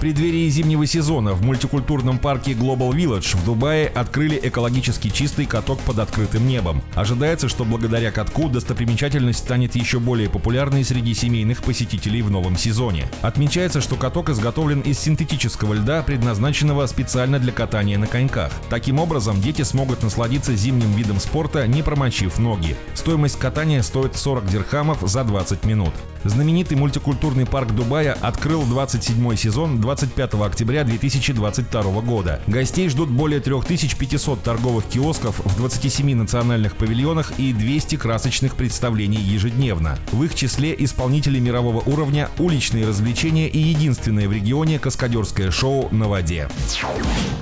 Преддверии зимнего сезона в мультикультурном парке Global Village в Дубае открыли экологически чистый каток под открытым небом. Ожидается, что благодаря катку достопримечательность станет еще более популярной среди семейных посетителей в новом сезоне. Отмечается, что каток изготовлен из синтетического льда, предназначенного специально для катания на коньках. Таким образом, дети смогут насладиться зимним видом спорта, не промочив ноги. Стоимость катания стоит 40 дирхамов за 20 минут. Знаменитый мультикультурный парк Дубая открыл 27 сезон 25 октября 2022 года. Гостей ждут более 3500 торговых киосков в 27 национальных павильонах и 200 красочных представлений ежедневно. В их числе исполнители мирового уровня, уличные развлечения и единственное в регионе каскадерское шоу «На воде».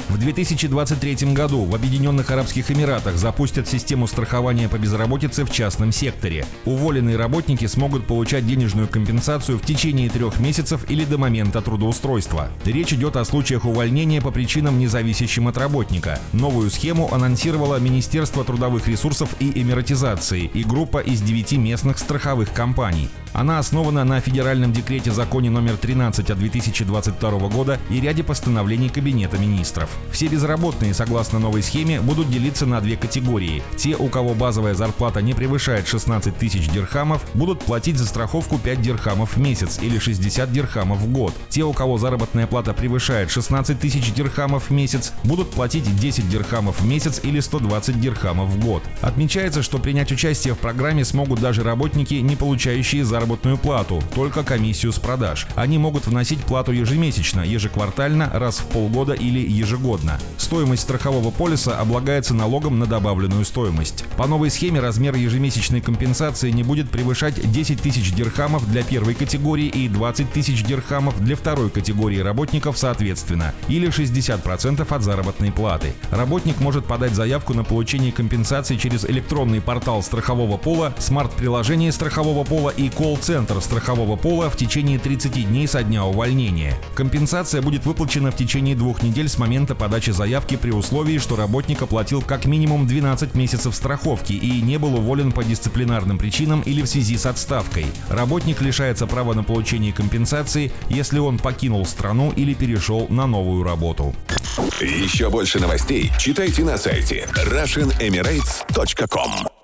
В 2023 году в Объединенных Арабских Эмиратах запустят систему страхования по безработице в частном секторе. Уволенные работники смогут получать денежную компенсацию в течение трех месяцев или до момента трудоустройства. Речь идет о случаях увольнения по причинам, независящим от работника. Новую схему анонсировало Министерство трудовых ресурсов и эмиратизации и группа из девяти местных страховых компаний. Она основана на федеральном декрете законе номер 13 от 2022 года и ряде постановлений Кабинета министров. Все безработные, согласно новой схеме, будут делиться на две категории. Те, у кого базовая зарплата не превышает 16 тысяч дирхамов, будут платить за страховку 5 дирхамов в месяц или 60 дирхамов в год. Те, у кого заработная плата превышает 16 тысяч дирхамов в месяц, будут платить 10 дирхамов в месяц или 120 дирхамов в год. Отмечается, что принять участие в программе смогут даже работники, не получающие заработную плату, только комиссию с продаж. Они могут вносить плату ежемесячно, ежеквартально, раз в полгода или ежегодно. Стоимость страхового полиса облагается налогом на добавленную стоимость. По новой схеме размер ежемесячной компенсации не будет превышать 10 тысяч дирхамов для первой категории и 20 тысяч дирхамов для второй категории работников соответственно, или 60% от заработной платы. Работник может подать заявку на получение компенсации через электронный портал страхового пола, смарт-приложение страхового пола и колл-центр страхового пола в течение 30 дней со дня увольнения. Компенсация будет выплачена в течение двух недель с момента подачи заявки при условии, что работник оплатил как минимум 12 месяцев страховки и не был уволен по дисциплинарным причинам или в связи с отставкой. Работник лишается права на получение компенсации, если он покинул страну или перешел на новую работу. Еще больше новостей читайте на сайте RussianEmirates.com